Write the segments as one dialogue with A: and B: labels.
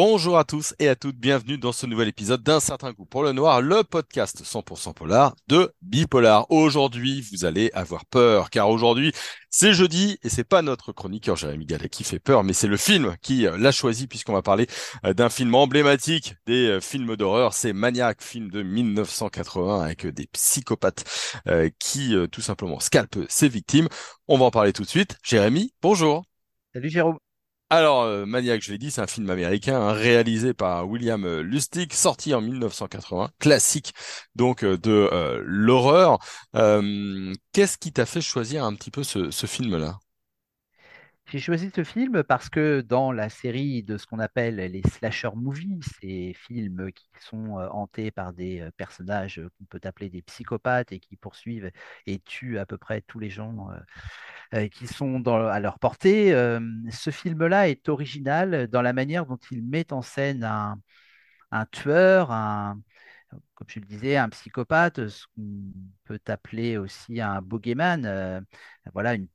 A: Bonjour à tous et à toutes, bienvenue dans ce nouvel épisode d'un certain goût pour le noir, le podcast 100% polar de Bipolar. Aujourd'hui, vous allez avoir peur, car aujourd'hui, c'est jeudi et c'est pas notre chroniqueur Jérémy Gallet qui fait peur, mais c'est le film qui euh, l'a choisi puisqu'on va parler euh, d'un film emblématique des euh, films d'horreur, c'est Maniac, film de 1980 avec des psychopathes qui tout simplement scalpent ses victimes. On va en parler tout de suite. Jérémy, bonjour.
B: Salut Jérôme.
A: Alors, euh, Maniac, je l'ai dit, c'est un film américain hein, réalisé par William euh, Lustig, sorti en 1980, classique donc euh, de l'horreur. Qu'est-ce qui t'a fait choisir un petit peu ce film-là?
B: J'ai choisi ce film parce que dans la série de ce qu'on appelle les slasher movies, ces films qui sont euh, hantés par des euh, personnages qu'on peut appeler des psychopathes et qui poursuivent et tuent à peu près tous les gens euh, qui sont à leur portée, ce film-là est original dans la manière dont il met en scène un, un tueur, un, comme je le disais, un psychopathe, ce qu'on peut appeler aussi un boogeyman, euh, voilà, une,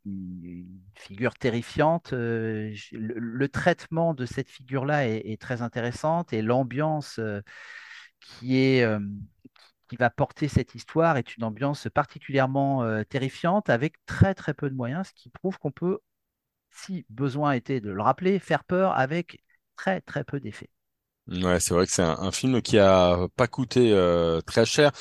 B: figure terrifiante. Euh, le, traitement de cette figure-là est, très intéressante et l'ambiance euh, qui est qui va porter cette histoire est une ambiance particulièrement terrifiante avec très très peu de moyens, ce qui prouve qu'on peut, si besoin était de le rappeler, faire peur avec très très peu d'effets.
A: Ouais, c'est vrai que c'est un, film qui a pas coûté euh, très cher,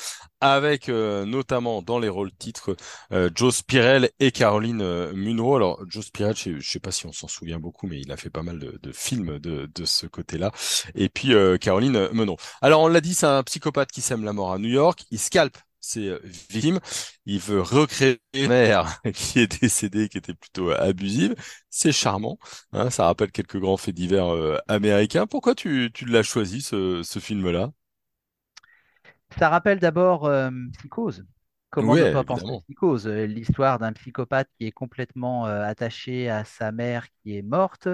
A: avec euh, notamment dans les rôles titres euh, Joe Spirell et Caroline Munro. Alors Joe Spirell, je, sais pas si on s'en souvient beaucoup, mais il a fait pas mal de, films de, de ce côté-là. Et puis Caroline Munro. Alors on l'a dit, c'est un psychopathe qui sème la mort à New York. Il scalpe c'est euh, victime. Il veut recréer une mère qui est décédée, qui était plutôt euh, abusive. C'est charmant. Hein, ça rappelle quelques grands faits divers euh, américains. Pourquoi tu, tu l'as choisi, ce, ce film-là?
B: Ça rappelle d'abord Psychose. Comment
A: Oui,
B: ne pas penser à. Psychose? L'histoire d'un psychopathe qui est complètement euh, attaché à sa mère qui est morte,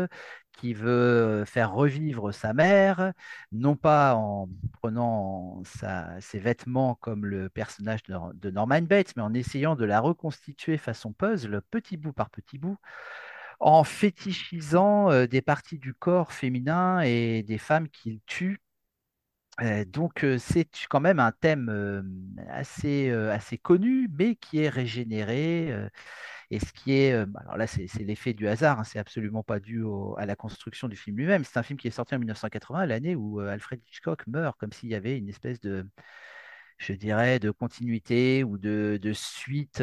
B: qui veut euh, faire revivre sa mère, non pas en prenant ses vêtements comme le personnage de, de Norman Bates, mais en essayant de la reconstituer façon puzzle, petit bout par petit bout, en fétichisant des parties du corps féminin et des femmes qu'il tue euh, donc euh, c'est quand même un thème euh, assez, assez connu, mais qui est régénéré. Et ce qui est, bah, alors là c'est l'effet du hasard, hein, c'est absolument pas dû à la construction du film lui-même. C'est un film qui est sorti en 1980, l'année où Alfred Hitchcock meurt, comme s'il y avait une espèce de, je dirais, de continuité ou de, suite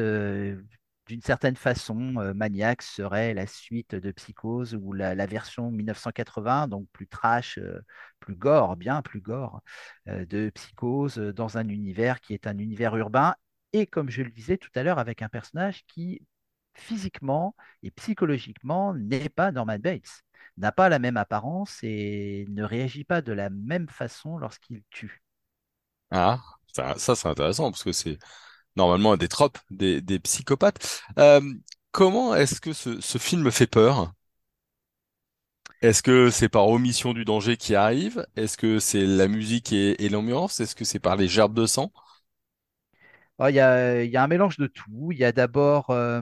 B: d'une certaine façon, euh, Maniac serait la suite de Psychose ou la, version 1980, donc plus trash, euh, plus gore, bien plus gore, euh, de Psychose euh, dans un univers qui est un univers urbain et comme je le disais tout à l'heure, avec un personnage qui physiquement et psychologiquement n'est pas Norman Bates, n'a pas la même apparence et ne réagit pas de la même façon lorsqu'il tue.
A: Ah, ça, ça c'est intéressant parce que c'est normalement des tropes des, des psychopathes. Euh, comment est-ce que ce, ce film fait peur? Est-ce que c'est par omission du danger qui arrive? Est-ce que c'est la musique et, et l'ambiance? Est-ce que c'est par les gerbes de sang?
B: Oh, Il y a, y a un mélange de tout. Il y a d'abord euh,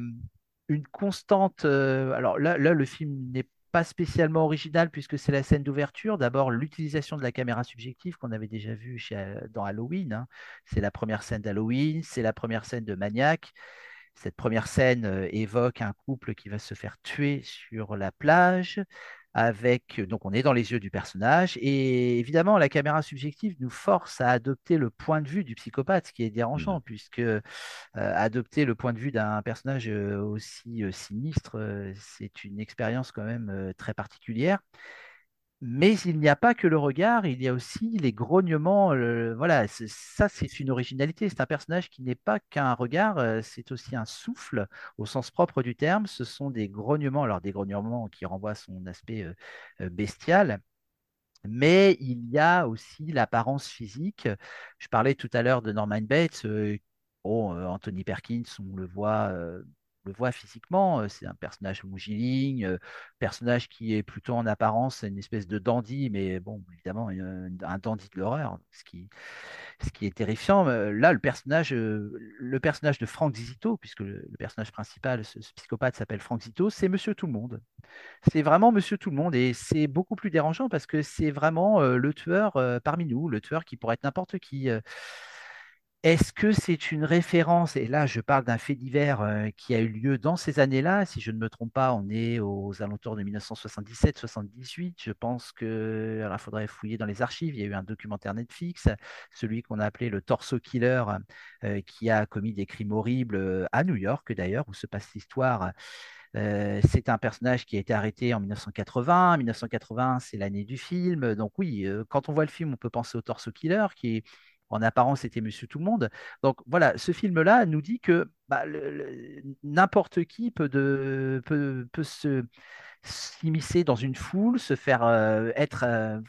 B: une constante. euh, alors là, le film n'est pas spécialement original puisque c'est la scène d'ouverture. D'abord, l'utilisation de la caméra subjective qu'on avait déjà vue euh, dans Halloween. hein. C'est la première scène d'Halloween, c'est la première scène de Maniac. Cette première scène euh, évoque un couple qui va se faire tuer sur la plage. Avec, donc on est dans les yeux du personnage et évidemment la caméra subjective nous force à adopter le point de vue du psychopathe, ce qui est
A: Hmm.
B: dérangeant puisque euh, adopter le point de vue d'un personnage euh, aussi euh, sinistre, euh, c'est une expérience quand même euh, très particulière. Mais il n'y a pas que le regard, il y a aussi les grognements. voilà, ça, c'est une originalité. C'est un personnage qui n'est pas qu'un regard, euh, c'est aussi un souffle au sens propre du terme. Ce sont des grognements, alors des grognements qui renvoient à son aspect euh, euh, bestial, mais il y a aussi l'apparence physique. Je parlais tout à l'heure de Norman Bates. bon, Anthony Perkins, on le voit, le voit physiquement. C'est un personnage longiligne, personnage qui est plutôt en apparence une espèce de dandy, mais bon, évidemment, un, dandy de l'horreur. Ce qui, ce qui est terrifiant. Là, le personnage, le personnage de Frank Zito, puisque le, personnage principal, ce, ce psychopathe s'appelle Frank Zito, c'est Monsieur Tout le Monde. C'est vraiment Monsieur Tout le Monde et c'est beaucoup plus dérangeant parce que c'est vraiment le tueur parmi nous, le tueur qui pourrait être n'importe qui. Est-ce que c'est une référence? Et là, je parle d'un fait divers euh, qui a eu lieu dans ces années-là. Si je ne me trompe pas, on est aux alentours de 1977-78. Je pense que, alors, il faudrait fouiller dans les archives. Il y a eu un documentaire Netflix, celui qu'on a appelé le Torso Killer, euh, qui a commis des crimes horribles euh, à New York, d'ailleurs, où se passe l'histoire. c'est un personnage qui a été arrêté en 1980. 1980, c'est l'année du film. Donc oui, quand on voit le film, on peut penser au Torso Killer, qui est en apparence, c'était Monsieur Tout le Monde. Donc voilà, ce film-là nous dit que bah, n'importe qui peut, se s'immiscer dans une foule, se faire euh, être euh,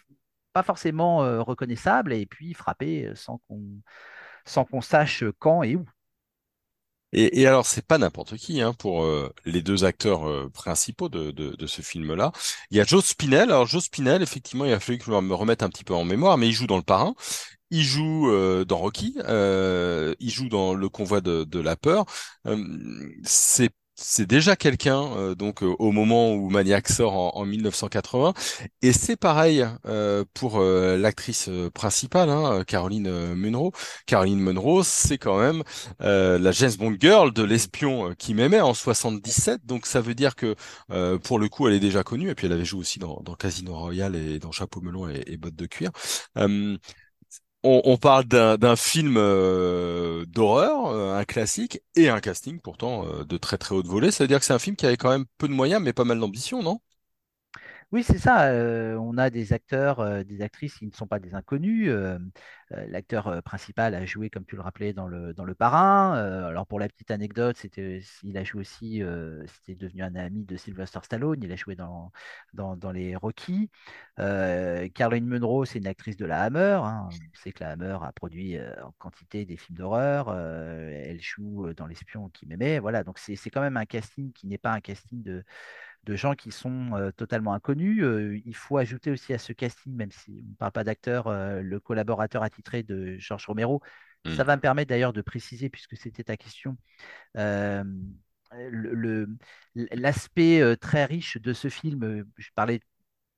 B: pas forcément euh, reconnaissable et puis frapper sans qu'on sache quand et où.
A: Et, et alors, c'est pas n'importe qui hein, pour les deux acteurs principaux de, de, de ce film-là. Il y a Joe Spinell. Alors, Joe Spinell, effectivement, il a fallu que je me remette un petit peu en mémoire, mais il joue dans Le Parrain. Il joue euh, dans Rocky, euh, il joue dans Le Convoi de, de la peur. Euh, c'est c'est déjà quelqu'un euh, donc euh, au moment où Maniac sort en, en 1980 et c'est pareil pour l'actrice principale hein, Caroline Munro. Caroline Munro c'est quand même la James Bond girl de l'espion qui m'aimait en 77 donc ça veut dire que pour le coup elle est déjà connue. Et puis elle avait joué aussi dans, dans Casino Royale et dans Chapeau melon et, et bottes de cuir on, parle d'un film euh, d'horreur, euh, un classique, et un casting pourtant euh, de très très haute volée. Ça veut dire que c'est un film qui avait quand même peu de moyens, mais pas mal d'ambition, non?
B: Oui, c'est ça. on a des acteurs, des actrices qui ne sont pas des inconnus. l'acteur principal a joué, comme tu le rappelais, dans le, dans le Parrain. alors, pour la petite anecdote, c'était, il a joué aussi, c'était devenu un ami de Sylvester Stallone. Il a joué dans, dans, les Rocky. Caroline Munro, c'est une actrice de la Hammer. Hein. On sait que la Hammer a produit en quantité des films d'horreur. elle joue dans L'espion qui m'aimait. Voilà, donc c'est quand même un casting qui n'est pas un casting de de gens qui sont totalement inconnus. il faut ajouter aussi à ce casting, même si on ne parle pas d'acteur, le collaborateur attitré de Georges Romero. Ça mmh. va me permettre d'ailleurs de préciser, puisque c'était ta question, l'aspect très riche de ce film. Je parlais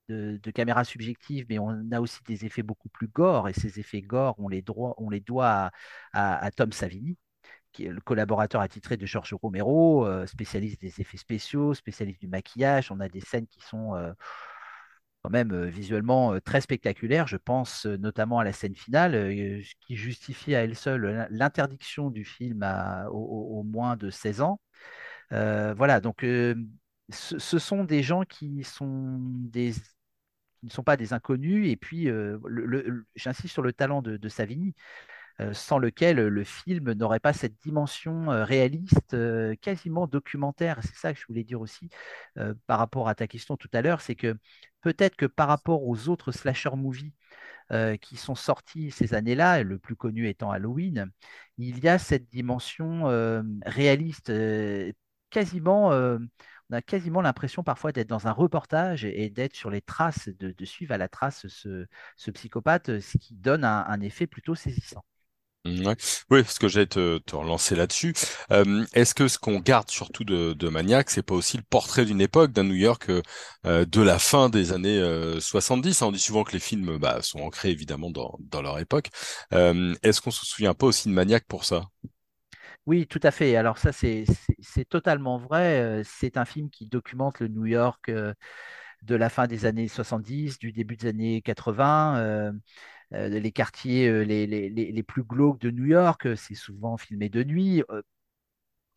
B: de, caméra subjective, mais on a aussi des effets beaucoup plus gore, et ces effets gore, on les, on les doit à Tom Savini le collaborateur attitré de Georges Romero, euh, spécialiste des effets spéciaux, spécialiste du maquillage. On a des scènes qui sont euh, quand même euh, visuellement très spectaculaires. Je pense notamment à la scène finale, qui justifie à elle seule l'interdiction du film à, au, moins de 16 ans. voilà, donc ce, sont des gens qui ne sont pas des inconnus. Et puis, j'insiste sur le talent de, de Savini. Euh, sans lequel le film n'aurait pas cette dimension euh, réaliste, euh, quasiment documentaire. C'est ça que je voulais dire aussi par rapport à ta question tout à l'heure, c'est que peut-être que par rapport aux autres slasher movies qui sont sortis ces années-là, le plus connu étant Halloween, il y a cette dimension réaliste, quasiment on a quasiment l'impression parfois d'être dans un reportage et d'être sur les traces, de, suivre à la trace ce, psychopathe, ce qui donne un effet plutôt saisissant.
A: Mmh, oui, parce que j'allais te, te relancer là-dessus. Euh, est-ce que ce qu'on garde surtout de, de Maniac, c'est pas aussi le portrait d'une époque, d'un New York euh, de la fin des années 70 euh, On dit souvent que les films bah, sont ancrés évidemment dans, dans leur époque. Est-ce qu'on se souvient pas aussi de Maniac pour ça?
B: Oui, tout à fait. Alors ça, c'est totalement vrai. C'est un film qui documente le New York de la fin des années 70, du début des années 80. Euh, les quartiers euh, les, plus glauques de New York, euh, c'est souvent filmé de nuit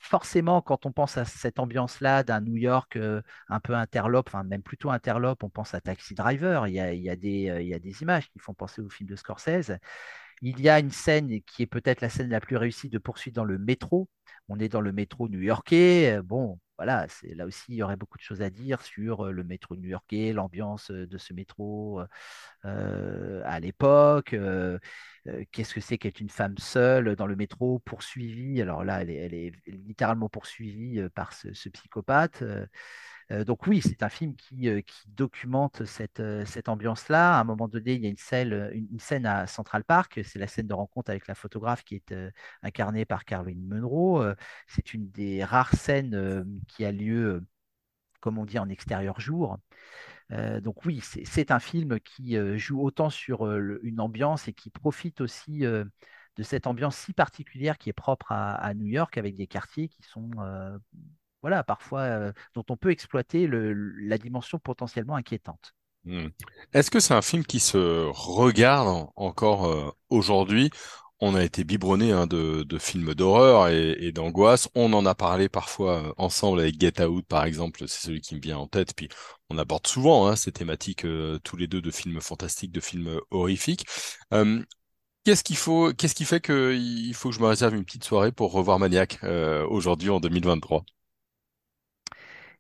B: forcément, quand on pense à cette ambiance-là d'un New York un peu interlope, enfin même plutôt interlope, on pense à Taxi Driver. Il y a, des, il y a des images qui font penser au film de Scorsese. Il y a une scène qui est peut-être la scène la plus réussie de poursuite dans le métro. On est dans le métro new-yorkais. Bon, voilà, là aussi, il y aurait beaucoup de choses à dire sur le métro new-yorkais, l'ambiance de ce métro à l'époque. Qu'est-ce que c'est qu'être une femme seule dans le métro, poursuivie? Alors là, elle est, littéralement poursuivie par ce, psychopathe. Euh, donc oui, c'est un film qui, euh, documente cette, euh, cette ambiance-là. À un moment donné, il y a une scène, à Central Park. C'est la scène de rencontre avec la photographe qui est incarnée par Caroline Munro. C'est une des rares scènes qui a lieu, comme on dit, en extérieur jour. Donc oui, c'est un film qui joue autant sur une ambiance et qui profite aussi de cette ambiance si particulière qui est propre à, New York avec des quartiers qui sont, voilà, parfois, euh, dont on peut exploiter la dimension potentiellement inquiétante.
A: Hmm. Est-ce que c'est un film qui se regarde en- encore euh, aujourd'hui? On a été biberonné hein, de, films d'horreur et, d'angoisse. On en a parlé parfois euh, ensemble avec Get Out, par exemple. C'est celui qui me vient en tête. Puis on aborde souvent hein, ces thématiques tous les deux de films fantastiques, de films horrifiques. Qu'est-ce qu'il faut, qu'est-ce qui fait que il faut que je me réserve une petite soirée pour revoir Maniac aujourd'hui en 2023?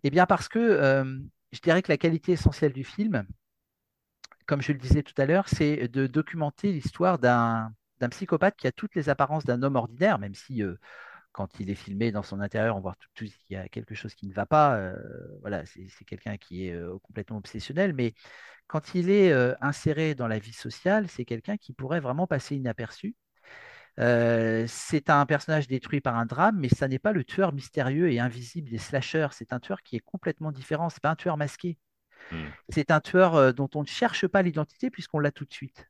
B: Eh bien, parce que euh, je dirais que la qualité essentielle du film, comme je le disais tout à l'heure, c'est de documenter l'histoire d'un psychopathe qui a toutes les apparences d'un homme ordinaire, même si euh, quand il est filmé dans son intérieur, on voit tout, tout qu'il y a quelque chose qui ne va pas. euh, voilà, c'est quelqu'un qui est complètement obsessionnel, mais quand il est inséré dans la vie sociale, c'est quelqu'un qui pourrait vraiment passer inaperçu. Euh, c'est un personnage détruit par un drame, mais ça n'est pas le tueur mystérieux et invisible des slashers. C'est un tueur qui est complètement différent. C'est pas un tueur masqué.
A: Hmm,
B: C'est un tueur euh, dont on ne cherche pas l'identité puisqu'on l'a tout de suite.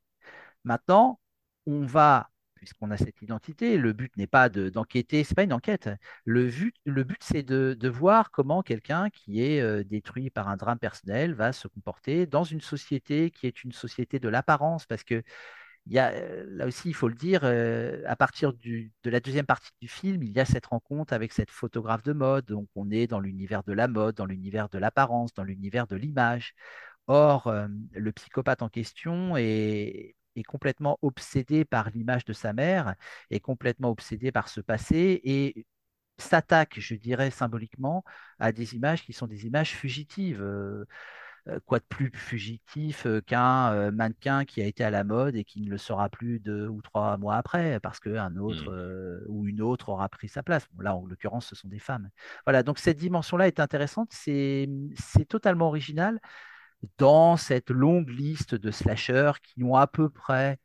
B: Maintenant, on va, puisqu'on a cette identité, le but n'est pas de- d'enquêter, c'est pas une enquête. Le but, le but c'est de, de voir comment quelqu'un qui est euh, détruit par un drame personnel va se comporter dans une société qui est une société de l'apparence, parce que il y a, euh, là aussi, il faut le dire, euh, à partir de la deuxième partie du film, il y a cette rencontre avec cette photographe de mode. Donc, on est dans l'univers de la mode, dans l'univers de l'apparence, dans l'univers de l'image. Or, euh, le psychopathe en question est, complètement obsédé par l'image de sa mère, est complètement obsédé par ce passé et s'attaque, je dirais symboliquement, à des images qui sont des images fugitives. Quoi de plus fugitif euh, qu'un euh, mannequin qui a été à la mode et qui ne le sera plus deux ou trois mois après parce qu'un autre euh, ou une autre aura pris sa place. Bon, là, en l'occurrence, ce sont des femmes. Voilà, donc cette dimension-là est intéressante, c'est c'est totalement original dans cette longue liste de slashers qui ont à peu près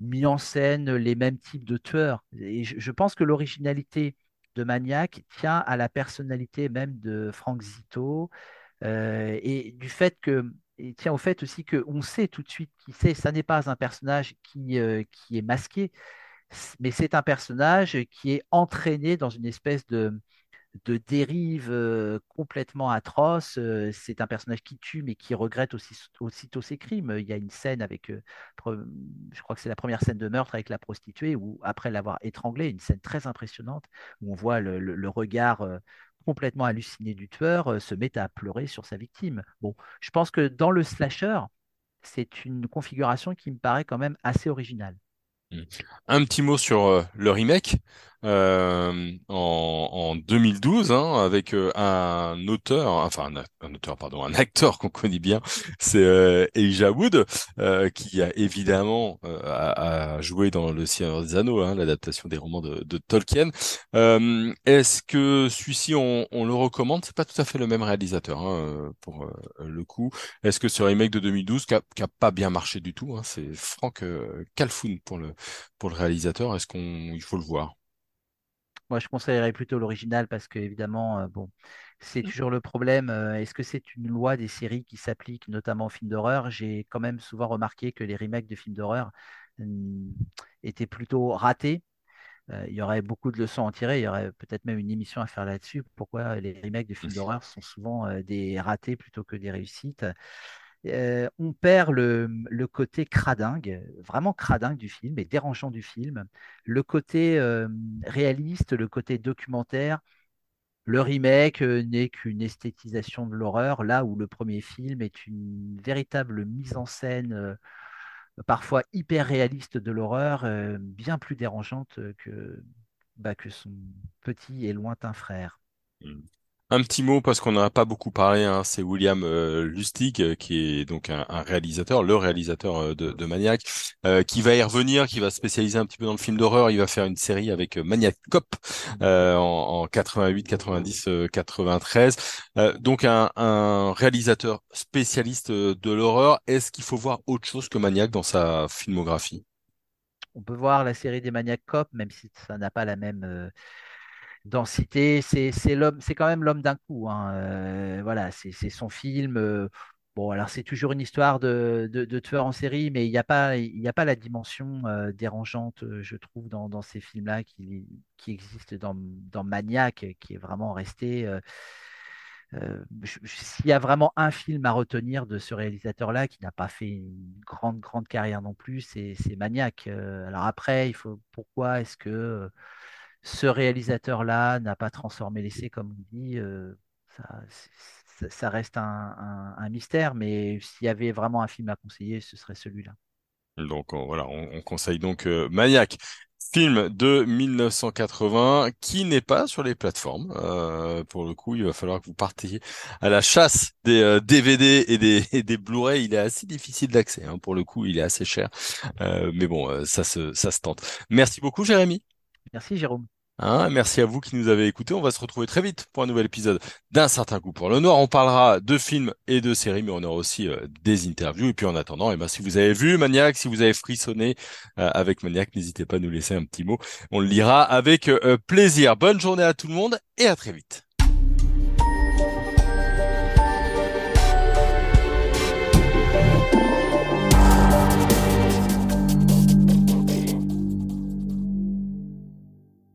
B: mis en scène les mêmes types de tueurs. Et je, je pense que l'originalité de Maniac tient à la personnalité même de Frank Zito euh, et du fait que, et tient au fait aussi qu'on sait tout de suite qui c'est. Ça n'est pas un personnage qui, euh, qui est masqué, mais c'est un personnage qui est entraîné dans une espèce de, de dérive euh, complètement atroce. C'est un personnage qui tue, mais qui regrette aussi, aussitôt ses crimes. Il y a une scène avec, je crois que c'est la première scène de meurtre avec la prostituée, où après l'avoir étranglée, une scène très impressionnante, où on voit le, regard complètement halluciné du tueur euh, se met à pleurer sur sa victime. Bon, je pense que dans le slasher, c'est une configuration qui me paraît quand même assez originale.
A: hmm. Un petit mot sur euh, le remake euh, en, en 2012 hein, avec euh, un auteur, enfin un, auteur pardon, un acteur qu'on connaît bien, c'est euh, Elijah Wood euh, qui a évidemment euh, a, a joué dans Le Seigneur des Anneaux, hein, l'adaptation des romans de, de Tolkien. Euh, est-ce que celui-ci on, on le recommande? C'est pas tout à fait le même réalisateur hein, pour euh, le coup. Est-ce que ce remake de 2012 qui a, qui a pas bien marché du tout, hein, c'est Frank euh, Calfoun pour le pour le réalisateur, est-ce qu'on, il faut le voir?
B: Moi, je conseillerais plutôt l'original parce que, évidemment, euh, bon, c'est toujours le problème. euh, est-ce que c'est une loi des séries qui s'applique notamment aux films d'horreur? J'ai quand même souvent remarqué que les remakes de films d'horreur hum, étaient plutôt ratés. Euh, il y aurait beaucoup de leçons à en tirer. Il y aurait peut-être même une émission à faire là-dessus. Pourquoi les remakes de films d'horreur sont souvent euh, des ratés plutôt que des réussites? On perd le, le côté cradingue, vraiment cradingue du film et dérangeant du film, le côté réaliste, le côté documentaire. Le remake n'est qu'une esthétisation de l'horreur, là où le premier film est une véritable mise en scène, parfois hyper réaliste de l'horreur, bien plus dérangeante que, bah, que son petit et lointain frère.
A: Hmm. Un petit mot parce qu'on n'en a pas beaucoup parlé, hein, c'est William euh, Lustig euh, qui est donc un, réalisateur, le réalisateur euh, de, Maniac, qui va y revenir, qui va se spécialiser un petit peu dans le film d'horreur. Il va faire une série avec Maniac Cop en, en 88, 90, euh, 93. Euh, donc un, un réalisateur spécialiste de l'horreur. Est-ce qu'il faut voir autre chose que Maniac dans sa filmographie?
B: On peut voir la série des Maniac Cop, même si ça n'a pas la même densité. C'est l'homme, c'est quand même l'homme d'un coup. hein. Euh, voilà, c'est son film. euh, bon, alors c'est toujours une histoire de, de, tueur en série, mais il n'y a pas, il a pas la dimension euh, dérangeante, je trouve, dans, ces films-là qui, qui existe dans, dans Maniac, qui est vraiment resté. S'il y a vraiment un film à retenir de ce réalisateur-là, qui n'a pas fait une grande, grande carrière non plus, c'est Maniac. Alors après, il faut, pourquoi est-ce que ce réalisateur-là n'a pas transformé l'essai, comme on dit, euh, ça, c'est- ça- ça reste un, un- un mystère, mais s'il y avait vraiment un film à conseiller, ce serait celui-là.
A: Donc on- voilà, on, on conseille donc euh, Maniac, film de 1980 qui n'est pas sur les plateformes. Euh, pour le coup, il va falloir que vous partiez à la chasse des euh, DVD et des, et des Blu-ray. Il est assez difficile d'accès. hein. Pour le coup, il est assez cher. Mais bon, ça se, ça se tente. Merci beaucoup, Jérémy.
B: Merci, Jérôme.
A: Hein, merci à vous qui nous avez écoutés. On va se retrouver très vite pour un nouvel épisode d'un certain coup pour le noir. On parlera de films et de séries, mais on aura aussi euh, des interviews. Et puis en attendant, eh ben, si vous avez vu Maniac, si vous avez frissonné euh, avec Maniac, n'hésitez pas à nous laisser un petit mot. On le lira avec euh, plaisir. Bonne journée à tout le monde et à très vite.